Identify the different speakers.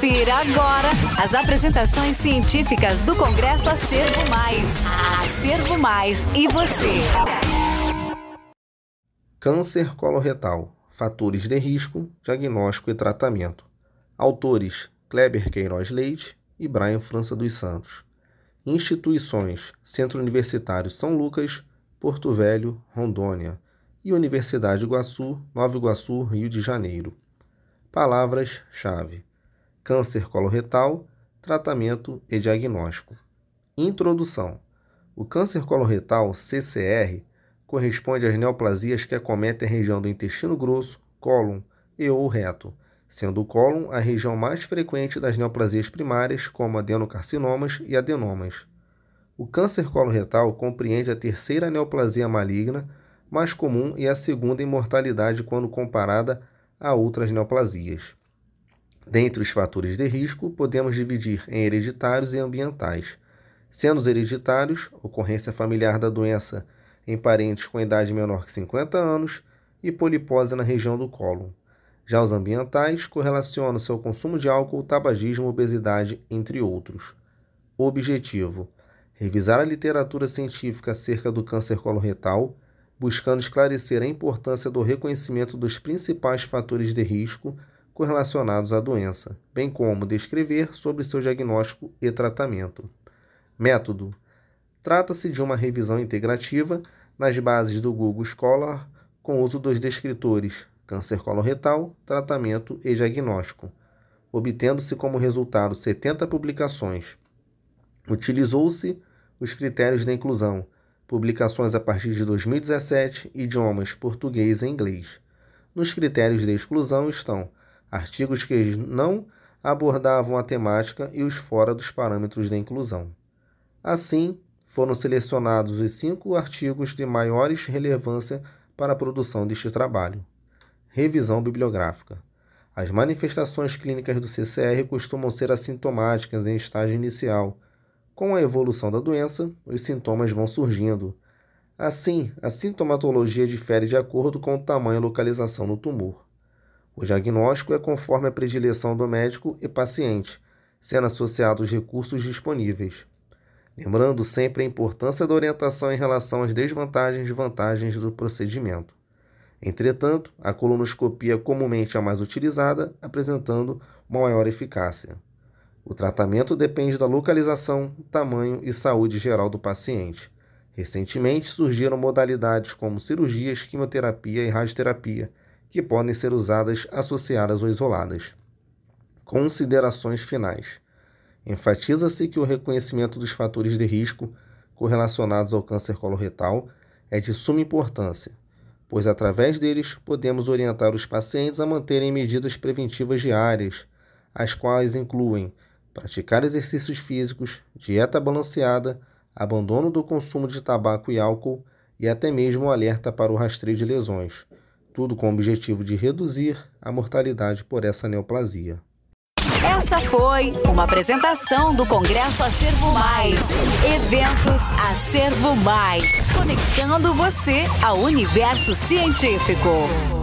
Speaker 1: Confira agora as apresentações científicas do Congresso Acervo Mais. Acervo Mais e você.
Speaker 2: Câncer coloretal, fatores de risco, diagnóstico e tratamento. Autores: Kleber Queiroz Leite e Brian França dos Santos. Instituições: Centro Universitário São Lucas, Porto Velho, Rondônia e Universidade Iguaçu, Nova Iguaçu, Rio de Janeiro. Palavras-chave: câncer coloretal, tratamento e diagnóstico. Introdução: O câncer coloretal, CCR, corresponde às neoplasias que acometem a região do intestino grosso, cólon e ou reto, sendo o cólon a região mais frequente das neoplasias primárias, como adenocarcinomas e adenomas. O câncer coloretal compreende a terceira neoplasia maligna, mais comum e a segunda em mortalidade quando comparada a outras neoplasias. Dentre os fatores de risco, podemos dividir em hereditários e ambientais. Sendo os hereditários, ocorrência familiar da doença em parentes com idade menor que 50 anos e polipose na região do cólon. Já os ambientais correlacionam seu consumo de álcool, tabagismo, obesidade, entre outros. Objetivo: revisar a literatura científica acerca do câncer coloretal, buscando esclarecer a importância do reconhecimento dos principais fatores de risco correlacionados à doença, bem como descrever sobre seu diagnóstico e tratamento. Método: trata-se de uma revisão integrativa nas bases do Google Scholar com uso dos descritores câncer coloretal, tratamento e diagnóstico, obtendo-se como resultado 70 publicações. Utilizou-se os critérios de inclusão publicações a partir de 2017, idiomas português e inglês. Nos critérios de exclusão estão artigos que não abordavam a temática e os fora dos parâmetros de inclusão. Assim, foram selecionados os cinco artigos de maiores relevância para a produção deste trabalho. Revisão bibliográfica. As manifestações clínicas do CCR costumam ser assintomáticas em estágio inicial com a evolução da doença, os sintomas vão surgindo. Assim, a sintomatologia difere de acordo com o tamanho e localização do tumor. O diagnóstico é conforme a predileção do médico e paciente, sendo associado aos recursos disponíveis. Lembrando sempre a importância da orientação em relação às desvantagens e vantagens do procedimento. Entretanto, a colonoscopia é comumente a mais utilizada, apresentando uma maior eficácia. O tratamento depende da localização, tamanho e saúde geral do paciente. Recentemente surgiram modalidades como cirurgias, quimioterapia e radioterapia, que podem ser usadas associadas ou isoladas. Considerações finais. Enfatiza-se que o reconhecimento dos fatores de risco correlacionados ao câncer coloretal é de suma importância, pois através deles podemos orientar os pacientes a manterem medidas preventivas diárias, as quais incluem praticar exercícios físicos, dieta balanceada, abandono do consumo de tabaco e álcool e até mesmo alerta para o rastreio de lesões, tudo com o objetivo de reduzir a mortalidade por essa neoplasia.
Speaker 1: Essa foi uma apresentação do Congresso Acervo Mais. Eventos Acervo Mais, conectando você ao universo científico.